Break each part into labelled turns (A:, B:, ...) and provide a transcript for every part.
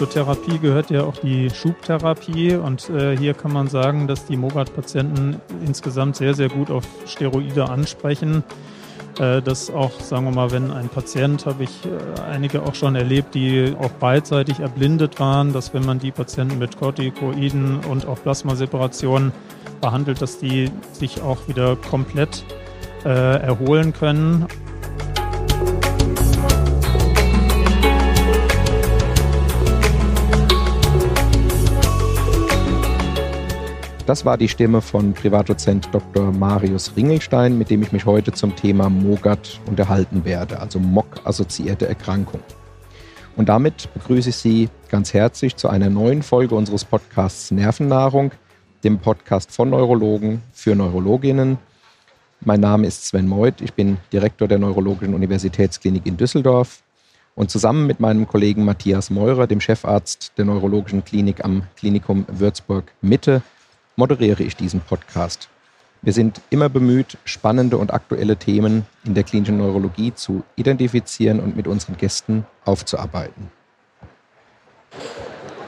A: zur Therapie gehört ja auch die Schubtherapie und äh, hier kann man sagen, dass die Mogat-Patienten insgesamt sehr, sehr gut auf Steroide ansprechen. Äh, dass auch, sagen wir mal, wenn ein Patient, habe ich äh, einige auch schon erlebt, die auch beidseitig erblindet waren, dass wenn man die Patienten mit Corticoiden und auch Plasmaseparationen behandelt, dass die sich auch wieder komplett äh, erholen können.
B: Das war die Stimme von Privatdozent Dr. Marius Ringelstein, mit dem ich mich heute zum Thema MOGAT unterhalten werde, also MOG-assoziierte Erkrankung. Und damit begrüße ich Sie ganz herzlich zu einer neuen Folge unseres Podcasts Nervennahrung, dem Podcast von Neurologen für Neurologinnen. Mein Name ist Sven Meuth, ich bin Direktor der Neurologischen Universitätsklinik in Düsseldorf und zusammen mit meinem Kollegen Matthias Meurer, dem Chefarzt der Neurologischen Klinik am Klinikum Würzburg Mitte, moderiere ich diesen Podcast. Wir sind immer bemüht, spannende und aktuelle Themen in der klinischen Neurologie zu identifizieren und mit unseren Gästen aufzuarbeiten.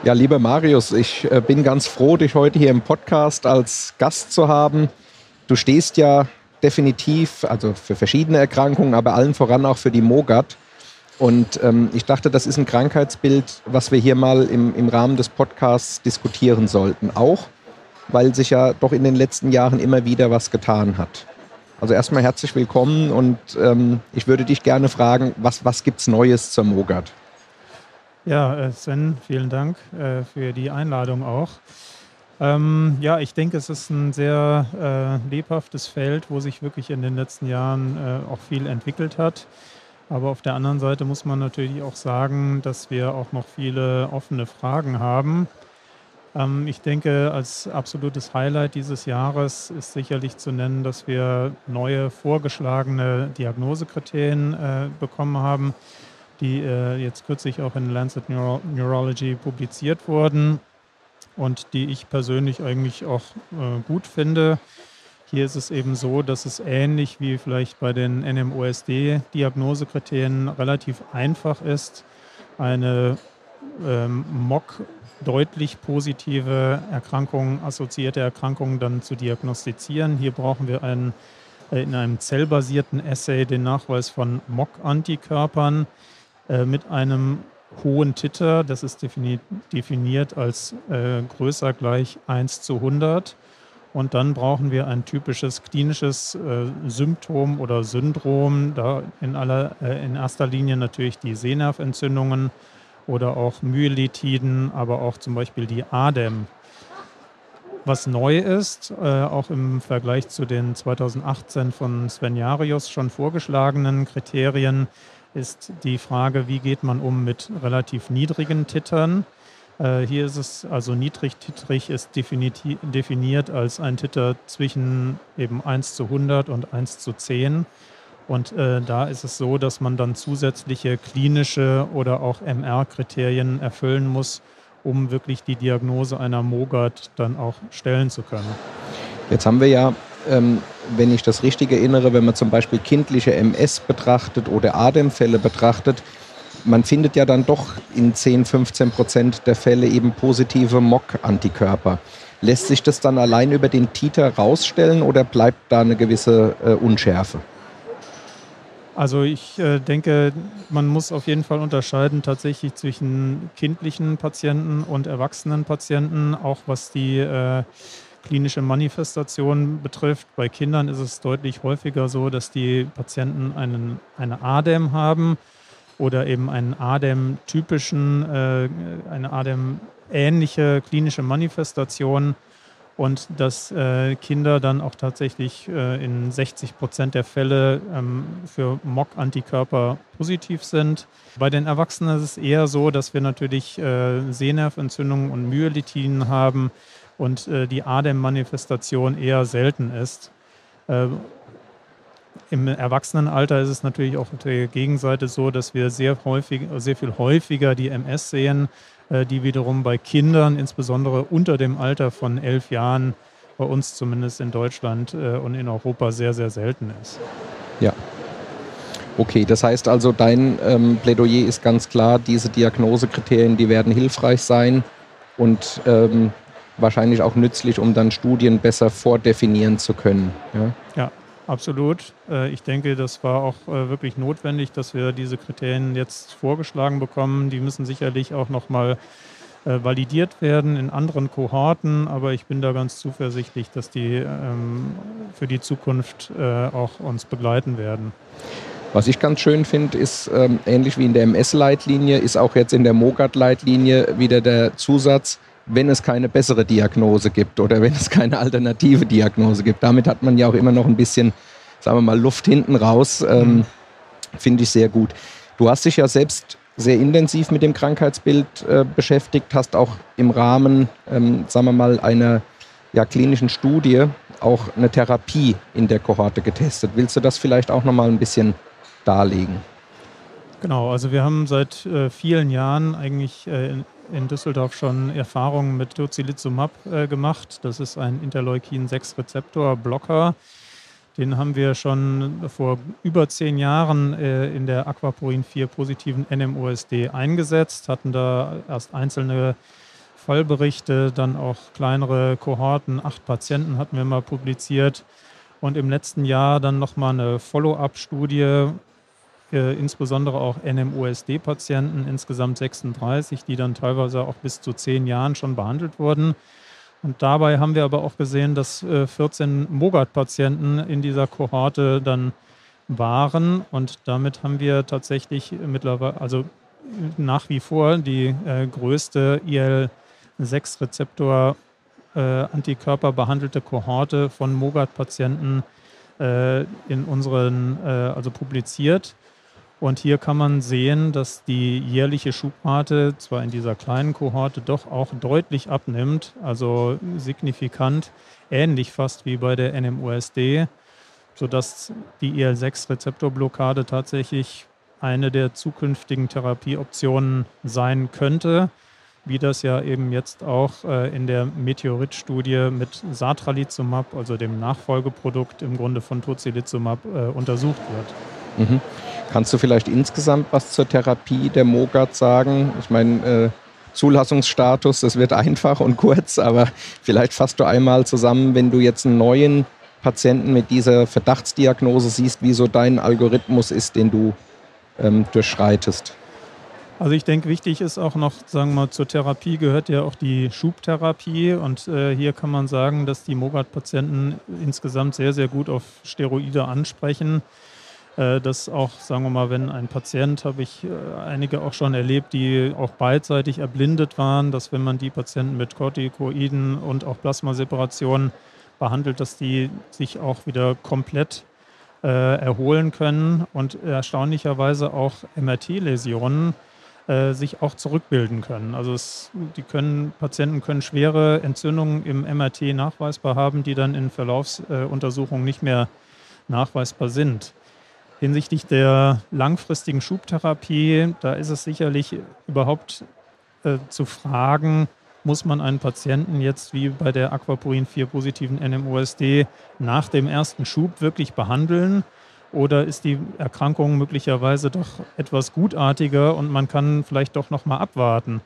B: Ja, lieber Marius, ich äh, bin ganz froh, dich heute hier im Podcast als Gast zu haben. Du stehst ja definitiv, also für verschiedene Erkrankungen, aber allen voran auch für die MOGAT. Und ähm, ich dachte, das ist ein Krankheitsbild, was wir hier mal im, im Rahmen des Podcasts diskutieren sollten. Auch weil sich ja doch in den letzten Jahren immer wieder was getan hat. Also erstmal herzlich willkommen und ähm, ich würde dich gerne fragen, was, was gibt es Neues zur Mogat?
A: Ja, äh, Sven, vielen Dank äh, für die Einladung auch. Ähm, ja, ich denke, es ist ein sehr äh, lebhaftes Feld, wo sich wirklich in den letzten Jahren äh, auch viel entwickelt hat. Aber auf der anderen Seite muss man natürlich auch sagen, dass wir auch noch viele offene Fragen haben. Ähm, ich denke, als absolutes Highlight dieses Jahres ist sicherlich zu nennen, dass wir neue vorgeschlagene Diagnosekriterien äh, bekommen haben, die äh, jetzt kürzlich auch in Lancet Neuro Neurology publiziert wurden und die ich persönlich eigentlich auch äh, gut finde. Hier ist es eben so, dass es ähnlich wie vielleicht bei den NMOSD-Diagnosekriterien relativ einfach ist, eine ähm, MOC deutlich positive Erkrankungen, assoziierte Erkrankungen dann zu diagnostizieren. Hier brauchen wir einen, äh, in einem zellbasierten Assay den Nachweis von MOC-Antikörpern äh, mit einem hohen Titer. Das ist definiert, als äh, größer gleich 1 zu 100. Und dann brauchen wir ein typisches klinisches Symptom oder Syndrom, da in, aller, in erster Linie natürlich die Sehnerventzündungen oder auch Myelitiden, aber auch zum Beispiel die ADEM. Was neu ist, äh, auch im Vergleich zu den 2018 von Sven Jarius schon vorgeschlagenen Kriterien, ist die Frage, wie geht man um mit relativ niedrigen Tittern. Äh, hier ist es also niedrig-titrig ist definiert als ein Titter zwischen eben 1 zu 100 und 1 zu 10. Und äh, da ist es so, dass man dann zusätzliche klinische oder auch MR-Kriterien erfüllen muss, um wirklich die Diagnose einer MOGAD dann auch stellen zu können.
B: Jetzt haben wir ja, ähm, wenn ich das richtig erinnere, wenn man zum Beispiel kindliche MS betrachtet oder ADEM-Fälle betrachtet, man findet ja dann doch in 10, 15 Prozent der Fälle eben positive MOC-Antikörper. Lässt sich das dann allein über den Titer rausstellen oder bleibt da eine gewisse äh, Unschärfe?
A: Also ich äh, denke, man muss auf jeden Fall unterscheiden tatsächlich zwischen kindlichen Patienten und erwachsenen Patienten, auch was die äh, klinische Manifestation betrifft. Bei Kindern ist es deutlich häufiger so, dass die Patienten einen, eine ADEM haben oder eben einen ADEM-typischen, äh, eine ADEM-ähnliche klinische Manifestation und dass äh, Kinder dann auch tatsächlich äh, in 60 Prozent der Fälle ähm, für MOC-Antikörper positiv sind. Bei den Erwachsenen ist es eher so, dass wir natürlich äh, Sehnerventzündungen und Myelitiden haben und äh, die ADEM-Manifestation eher selten ist. Im Erwachsenenalter ist es natürlich auch auf der Gegenseite so, dass wir sehr häufig, sehr viel häufiger die MS sehen äh, die wiederum bei Kindern, insbesondere unter dem Alter von elf Jahren, bei uns zumindest in Deutschland äh, und in Europa sehr, sehr selten ist.
B: Ja. Okay, das heißt also, dein ähm, Plädoyer ist ganz klar, diese Diagnosekriterien, die werden hilfreich sein und ähm, wahrscheinlich auch nützlich, um dann Studien besser vordefinieren zu können.
A: Ja, ja absolut. Äh, ich denke, das war auch äh, wirklich notwendig, dass wir diese Kriterien jetzt vorgeschlagen bekommen. Die müssen sicherlich auch nochmal äh, validiert werden in anderen Kohorten, aber ich bin da ganz zuversichtlich, dass die ähm, für die Zukunft auch uns begleiten werden.
B: Was ich ganz schön finde, ist ähm, ähnlich wie in der MS-Leitlinie, ist auch jetzt in der MOGAT-Leitlinie wieder der Zusatz, wenn es keine bessere Diagnose gibt oder wenn es keine alternative Diagnose gibt. Damit hat man ja auch immer noch ein bisschen, sagen wir mal, Luft hinten raus. Ähm, mhm. Finde ich sehr gut. Du hast dich ja selbst sehr intensiv mit dem Krankheitsbild äh, beschäftigt, hast auch im Rahmen, ähm, sagen wir mal, einer ja, klinischen Studie auch eine Therapie in der Kohorte getestet. Willst du das vielleicht auch noch mal ein bisschen darlegen.
A: Genau, also wir haben seit äh, vielen Jahren eigentlich äh, in, Düsseldorf schon Erfahrungen mit Tocilizumab äh, gemacht. Das ist ein Interleukin-6-Rezeptor-Blocker. Den haben wir schon vor über zehn Jahren äh, in der Aquaporin 4 positiven NMOSD eingesetzt, hatten da erst einzelne Fallberichte, dann auch kleinere Kohorten, acht Patienten hatten wir mal publiziert und im letzten Jahr dann nochmal eine Follow-up-Studie äh, insbesondere auch NMOSD-Patienten, insgesamt 36, die dann teilweise auch bis zu zehn Jahren schon behandelt wurden. Und dabei haben wir aber auch gesehen, dass äh, 14 Mogat-Patienten in dieser Kohorte dann waren. Und damit haben wir tatsächlich mittlerweile, also nach wie vor die äh, größte IL-6-Rezeptor äh, Antikörper behandelte Kohorte von Mogat-Patienten äh, in unseren, äh, also publiziert. Und hier kann man sehen, dass die jährliche Schubrate zwar in dieser kleinen Kohorte doch auch deutlich abnimmt, also signifikant, ähnlich fast wie bei der NMOSD, sodass die IL-6-Rezeptorblockade tatsächlich eine der zukünftigen Therapieoptionen sein könnte, wie das ja eben jetzt auch äh, in der Meteorit-Studie mit Satralizumab, also dem Nachfolgeprodukt im Grunde von Tocilizumab, äh, untersucht wird.
B: Mhm. Kannst du vielleicht insgesamt was zur Therapie der MOGAT sagen? Ich meine, äh, Zulassungsstatus, das wird einfach und kurz, aber vielleicht fasst du einmal zusammen, wenn du jetzt einen neuen Patienten mit dieser Verdachtsdiagnose siehst, wie so dein Algorithmus ist, den du ähm, durchschreitest.
A: Also ich denke, wichtig ist auch noch, sagen wir mal, zur Therapie gehört ja auch die Schubtherapie. Und äh, hier kann man sagen, dass die Mogat-Patienten insgesamt sehr, sehr gut auf Steroide ansprechen. Äh, dass auch, sagen wir mal, wenn ein Patient, habe ich äh, einige auch schon erlebt, die auch beidseitig erblindet waren, dass wenn man die Patienten mit Corticoiden und auch Plasmaseparationen behandelt, dass die sich auch wieder komplett äh, erholen können und erstaunlicherweise auch MRT-Läsionen äh, sich auch zurückbilden können. Also es, die können, Patienten können schwere Entzündungen im MRT nachweisbar haben, die dann in Verlaufsuntersuchungen nicht mehr nachweisbar sind. Hinsichtlich der langfristigen Schubtherapie, da ist es sicherlich überhaupt äh, zu fragen, muss man einen Patienten jetzt wie bei der Aquaporin 4 positiven NMOSD nach dem ersten Schub wirklich behandeln? Oder ist die Erkrankung möglicherweise doch etwas gutartiger und man kann vielleicht doch noch mal abwarten?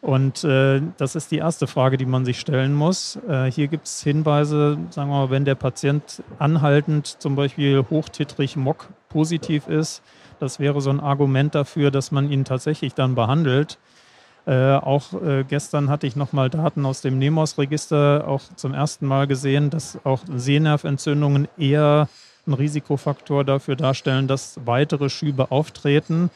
A: Und äh, das ist die erste Frage, die man sich stellen muss. Äh, hier gibt es Hinweise, sagen wir mal, wenn der Patient anhaltend zum Beispiel hochtitrig MOC positiv ist, das wäre so ein Argument dafür, dass man ihn tatsächlich dann behandelt. Äh, auch äh, gestern hatte ich nochmal Daten aus dem NEMOS-Register auch zum ersten Mal gesehen, dass auch Sehnerventzündungen eher ein Risikofaktor dafür darstellen, dass weitere Schübe auftreten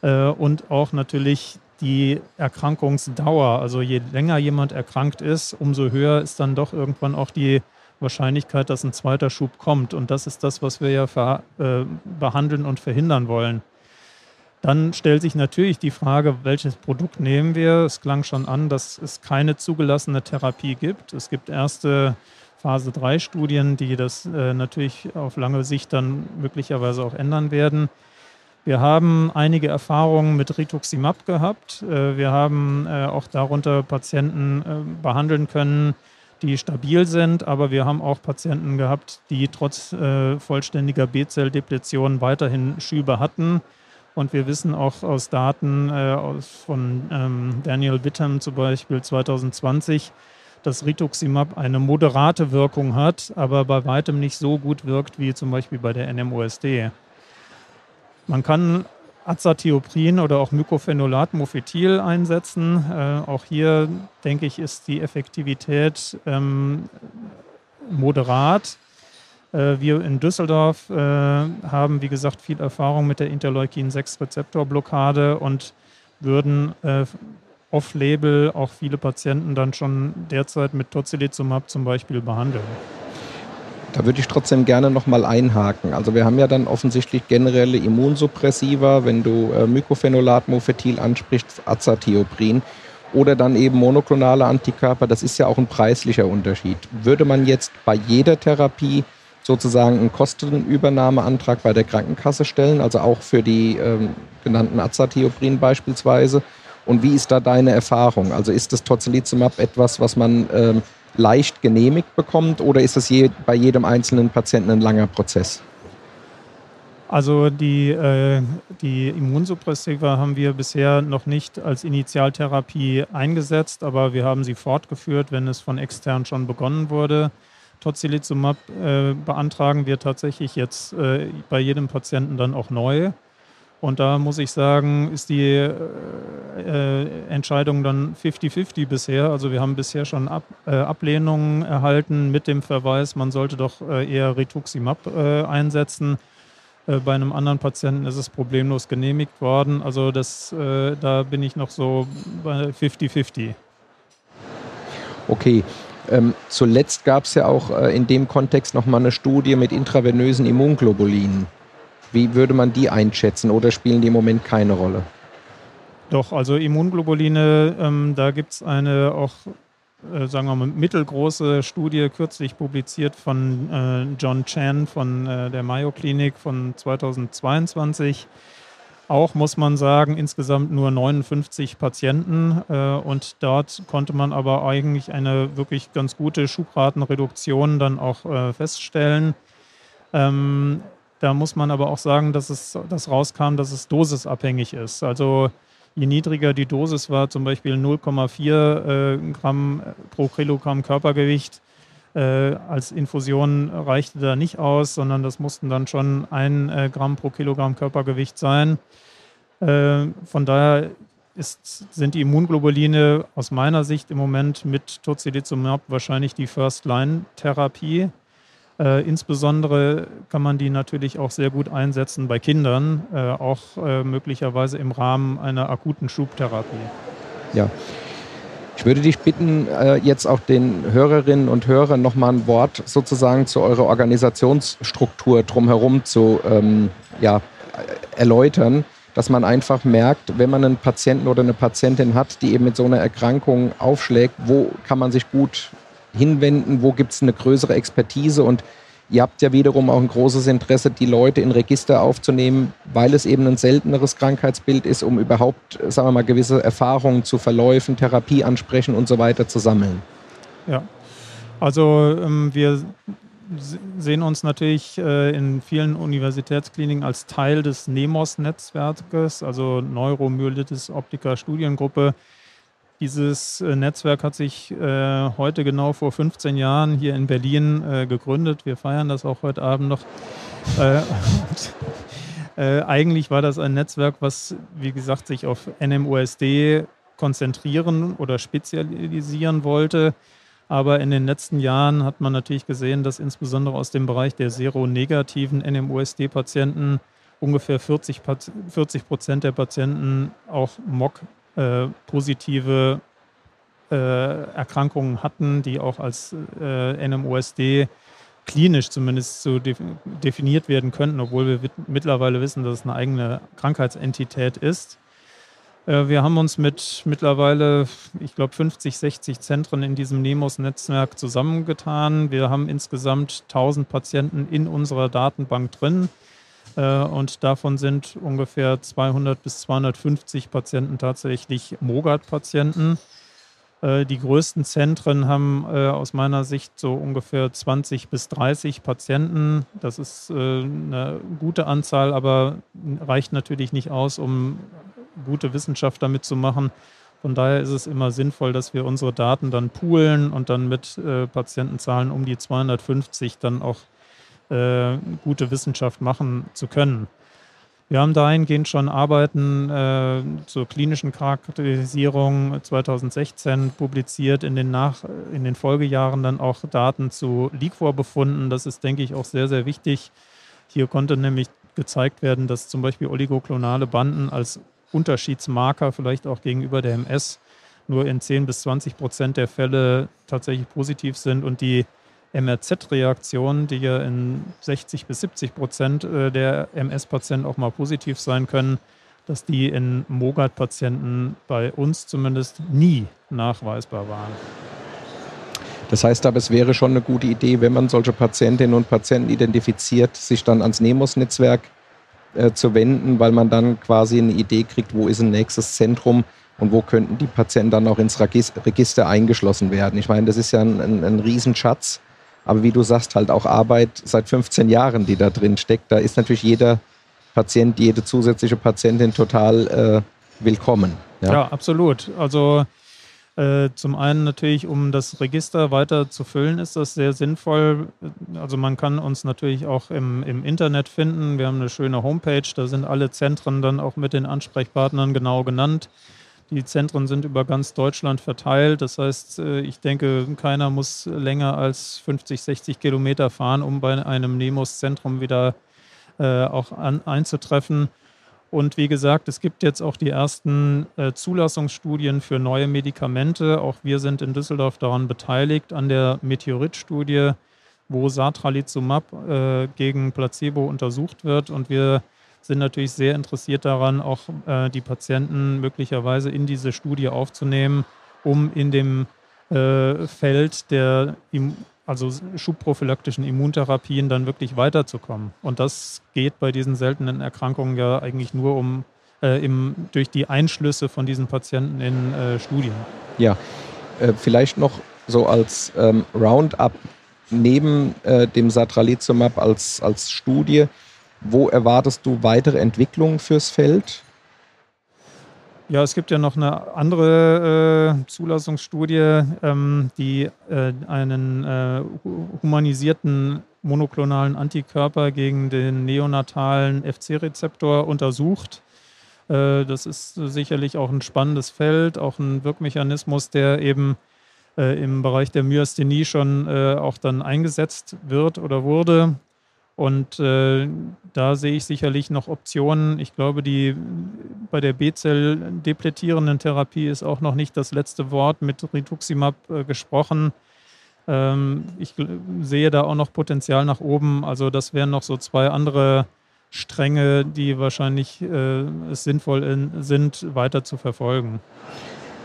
A: äh, und auch natürlich die Erkrankungsdauer. Also je länger jemand erkrankt ist, umso höher ist dann doch irgendwann auch die Wahrscheinlichkeit, dass ein zweiter Schub kommt. Und das ist das, was wir ja äh, behandeln und verhindern wollen. Dann stellt sich natürlich die Frage, welches Produkt nehmen wir? Es klang schon an, dass es keine zugelassene Therapie gibt. Es gibt erste Phase 3 Studien, die das äh, natürlich auf lange Sicht dann möglicherweise auch ändern werden. Wir haben einige Erfahrungen mit Rituximab gehabt. Äh, wir haben äh, auch darunter Patienten äh, behandeln können, die stabil sind, aber wir haben auch Patienten gehabt, die trotz vollständiger B-Zell-Depletion weiterhin Schübe hatten. Und wir wissen auch aus Daten von ähm, Daniel Wittham zum Beispiel 2020, dass Rituximab eine moderate Wirkung hat, aber bei weitem nicht so gut wirkt wie zum Beispiel bei der NMOSD. Man kann Azathioprin oder auch Mycophenolat Mofetil einsetzen. Äh, auch hier denke ich, ist die Effektivität ähm, moderat. Äh, wir in Düsseldorf äh, haben, wie gesagt, viel Erfahrung mit der Interleukin-6-Rezeptorblockade und würden äh, off-label auch viele Patienten dann schon derzeit mit Tocilizumab zum Beispiel behandeln.
B: Da würde ich trotzdem gerne nochmal einhaken. Also wir haben ja dann offensichtlich generelle Immunsuppressiva, wenn du äh, Mycophenolate, Mofetil ansprichst, Azathioprin oder dann eben monoklonale Antikörper. Das ist ja auch ein preislicher Unterschied. Würde man jetzt bei jeder Therapie sozusagen einen Kostenübernahmeantrag bei der Krankenkasse stellen, also auch für die ähm, genannten Azathioprin beispielsweise? Und wie ist da deine Erfahrung? Also ist das Tocilizumab etwas, was man ähm, leicht genehmigt bekommt oder ist das je, bei jedem einzelnen Patienten ein langer Prozess?
A: Also die, äh, die Immunsuppressiva haben wir bisher noch nicht als Initialtherapie eingesetzt, aber wir haben sie fortgeführt, wenn es von extern schon begonnen wurde. Tocilizumab äh, beantragen wir tatsächlich jetzt äh, bei jedem Patienten dann auch neu. Und da muss ich sagen, ist die äh, äh Entscheidung dann 50-50 bisher. Also wir haben bisher schon Ab, äh, Ablehnungen erhalten mit dem Verweis, man sollte doch äh, eher Rituximab äh, einsetzen. Äh, bei einem anderen Patienten ist es problemlos genehmigt worden. Also das, da bin ich noch so bei 50-50.
B: Okay. Ähm, zuletzt gab es ja auch in dem Kontext nochmal eine Studie mit intravenösen Immunglobulinen. Wie würde man die einschätzen oder spielen die im Moment keine Rolle?
A: Doch, also Immunglobuline, ähm, da gibt es eine auch, äh, sagen wir mal, mittelgroße Studie kürzlich publiziert von äh, John Chan von äh, der Mayo Klinik von 2022. Auch muss man sagen, insgesamt nur 59 Patienten äh, und dort konnte man aber eigentlich eine wirklich ganz gute Schubratenreduktion dann auch äh, feststellen. Ähm, da muss man aber auch sagen, dass es dass rauskam, dass es dosisabhängig ist. Also je niedriger die Dosis war, zum Beispiel 0,4 äh, Gramm pro Kilogramm Körpergewicht, äh, als Infusion reichte da nicht aus, sondern das mussten dann schon ein äh, Gramm pro Kilogramm Körpergewicht sein. Äh, von daher ist, sind die Immunglobuline aus meiner Sicht im Moment mit Tocilizumab wahrscheinlich die First-Line-Therapie. Äh, insbesondere kann man die natürlich auch sehr gut einsetzen bei Kindern, äh, auch äh, möglicherweise im Rahmen einer akuten Schubtherapie.
B: Ja. Ich würde dich bitten, äh, jetzt auch den Hörerinnen und Hörern nochmal ein Wort sozusagen zu eurer Organisationsstruktur drumherum zu ähm, ja, erläutern, dass man einfach merkt, wenn man einen Patienten oder eine Patientin hat, die eben mit so einer Erkrankung aufschlägt, wo kann man sich gut hinwenden, wo gibt es eine größere Expertise und ihr habt ja wiederum auch ein großes Interesse, die Leute in Register aufzunehmen, weil es eben ein selteneres Krankheitsbild ist, um überhaupt, sagen wir mal, gewisse Erfahrungen zu Verläufen, Therapie ansprechen und so weiter zu sammeln.
A: Ja, also ähm, wir sehen uns natürlich äh, in vielen Universitätskliniken als Teil des NEMOS-Netzwerkes, also Neuromyelitis Optica Studiengruppe, dieses äh, Netzwerk hat sich äh, heute genau vor 15 Jahren hier in Berlin äh, gegründet. Wir feiern das auch heute Abend noch. Äh, und, äh, eigentlich war das ein Netzwerk, was, wie gesagt, sich auf NMOSD konzentrieren oder spezialisieren wollte. Aber in den letzten Jahren hat man natürlich gesehen, dass insbesondere aus dem Bereich der seronegativen NMOSD-Patienten ungefähr 40 Prozent der Patienten auch MOC äh, positive äh, Erkrankungen hatten, die auch als äh, NMOSD klinisch zumindest so definiert werden könnten, obwohl wir mittlerweile wissen, dass es eine eigene Krankheitsentität ist. Äh, wir haben uns mit mittlerweile, ich glaube, 50, 60 Zentren in diesem NEMOS-Netzwerk zusammengetan. Wir haben insgesamt 1000 Patienten in unserer Datenbank drin. Äh, und davon sind ungefähr 200 bis 250 Patienten tatsächlich Mogat-Patienten. Äh, die größten Zentren haben äh, aus meiner Sicht so ungefähr 20 bis 30 Patienten. Das ist eine gute Anzahl, aber reicht natürlich nicht aus, um gute Wissenschaft damit zu machen. Von daher ist es immer sinnvoll, dass wir unsere Daten dann poolen und dann mit Patientenzahlen um die 250 dann auch äh, gute Wissenschaft machen zu können. Wir haben dahingehend schon Arbeiten äh, zur klinischen Charakterisierung 2016 publiziert, in den, Nach in den Folgejahren dann auch Daten zu Liquor-Befunden. Das ist, denke ich, auch sehr, sehr wichtig. Hier konnte nämlich gezeigt werden, dass zum Beispiel oligoklonale Banden als Unterschiedsmarker vielleicht auch gegenüber der MS nur in 10 bis 20 Prozent der Fälle tatsächlich positiv sind und die MRZ-Reaktionen, die ja in 60 bis 70 Prozent äh, der MS-Patienten auch mal positiv sein können, dass die in Mogat-Patienten bei uns zumindest nie nachweisbar waren.
B: Das heißt aber, es wäre schon eine gute Idee, wenn man solche Patientinnen und Patienten identifiziert, sich dann ans NEMOS-Netzwerk äh, zu wenden, weil man dann quasi eine Idee kriegt, wo ist ein nächstes Zentrum und wo könnten die Patienten dann auch ins Register eingeschlossen werden. Ich meine, das ist ja ein, ein, ein Riesenschatz aber wie du sagst, halt auch Arbeit seit 15 Jahren, die da drin steckt. Da ist natürlich jeder Patient, jede zusätzliche Patientin total äh, willkommen.
A: Ja? ja, absolut. Also äh, zum einen natürlich, um das Register weiter zu füllen, ist das sehr sinnvoll. Also man kann uns natürlich auch im, im Internet finden. Wir haben eine schöne Homepage, da sind alle Zentren dann auch mit den Ansprechpartnern genau genannt. Die Zentren sind über ganz Deutschland verteilt. Das heißt, äh, ich denke, keiner muss länger als 50, 60 Kilometer fahren, um bei einem Nemos-Zentrum wieder äh, auch an, einzutreffen. Und wie gesagt, es gibt jetzt auch die ersten äh, Zulassungsstudien für neue Medikamente. Auch wir sind in Düsseldorf daran beteiligt, an der Meteorit-Studie, wo Satralizumab gegen Placebo untersucht wird. Und wir sind natürlich sehr interessiert daran, auch äh, die Patienten möglicherweise in diese Studie aufzunehmen, um in dem äh, Feld der also schubprophylaktischen Immuntherapien dann wirklich weiterzukommen. Und das geht bei diesen seltenen Erkrankungen ja eigentlich nur um äh, im, durch die Einschlüsse von diesen Patienten in äh, Studien.
B: Ja, äh, vielleicht noch so als ähm, Roundup neben äh, dem Satralizumab als, als Studie wo erwartest du weitere Entwicklungen fürs Feld?
A: Ja, es gibt ja noch eine andere äh, Zulassungsstudie, ähm, die äh, einen äh, humanisierten monoklonalen Antikörper gegen den neonatalen FC-Rezeptor untersucht. Äh, das ist sicherlich auch ein spannendes Feld, auch ein Wirkmechanismus, der eben äh, im Bereich der Myasthenie schon äh, auch dann eingesetzt wird oder wurde. Und äh, da sehe ich sicherlich noch Optionen. Ich glaube, die bei der B-Zell-depletierenden Therapie ist auch noch nicht das letzte Wort mit Rituximab äh, gesprochen. Ähm, ich sehe da auch noch Potenzial nach oben. Also das wären noch so zwei andere Stränge, die wahrscheinlich äh, es sinnvoll in, sind, weiter zu verfolgen.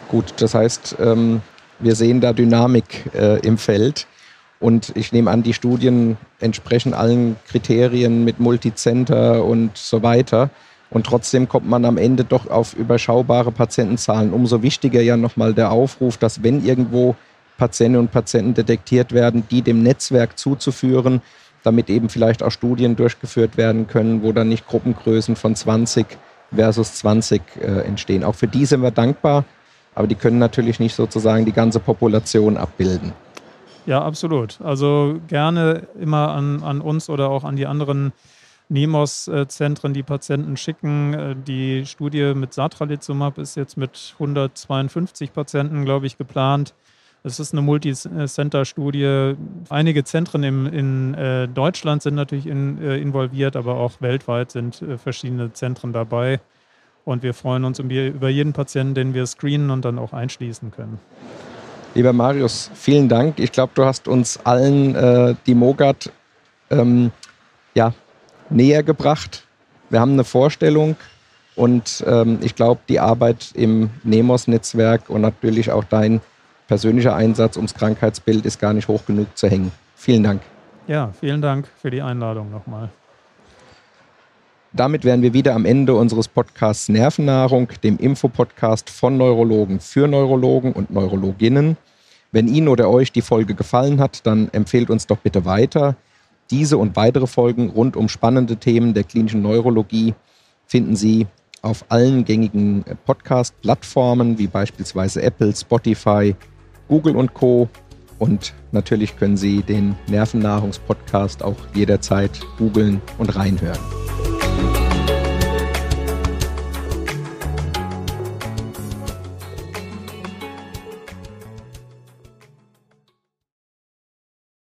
B: Gut, das heißt, ähm, wir sehen da Dynamik äh, im Feld. Und ich nehme an, die Studien entsprechen allen Kriterien mit Multicenter und so weiter. Und trotzdem kommt man am Ende doch auf überschaubare Patientenzahlen. Umso wichtiger ja nochmal der Aufruf, dass wenn irgendwo Patientinnen und Patienten detektiert werden, die dem Netzwerk zuzuführen, damit eben vielleicht auch Studien durchgeführt werden können, wo dann nicht Gruppengrößen von 20 versus 20 äh, entstehen. Auch für die sind wir dankbar, aber die können natürlich nicht sozusagen die ganze Population abbilden.
A: Ja, absolut. Also gerne immer an, an uns oder auch an die anderen NEMOS-Zentren die Patienten schicken. Äh, die Studie mit Satralizumab ist jetzt mit 152 Patienten, glaube ich, geplant. Es ist eine Multicenter-Studie. Einige Zentren im, in äh, Deutschland sind natürlich in, äh, involviert, aber auch weltweit sind verschiedene Zentren dabei. Und wir freuen uns über jeden Patienten, den wir screenen und dann auch einschließen können.
B: Lieber Marius, vielen Dank. Ich glaube, du hast uns allen äh, die Mogat ähm, ja, näher gebracht. Wir haben eine Vorstellung und ähm, ich glaube, die Arbeit im NEMOS-Netzwerk und natürlich auch dein persönlicher Einsatz ums Krankheitsbild ist gar nicht hoch genug zu hängen. Vielen Dank.
A: Ja, vielen Dank für die Einladung nochmal.
B: Damit wären wir wieder am Ende unseres Podcasts Nervennahrung, dem Infopodcast von Neurologen für Neurologen und Neurologinnen. Wenn Ihnen oder euch die Folge gefallen hat, dann empfehlt uns doch bitte weiter. Diese und weitere Folgen rund um spannende Themen der klinischen Neurologie finden Sie auf allen gängigen Podcast-Plattformen wie beispielsweise Apple, Spotify, Google und Co. Und natürlich können Sie den Nervennahrungspodcast auch jederzeit googeln und reinhören.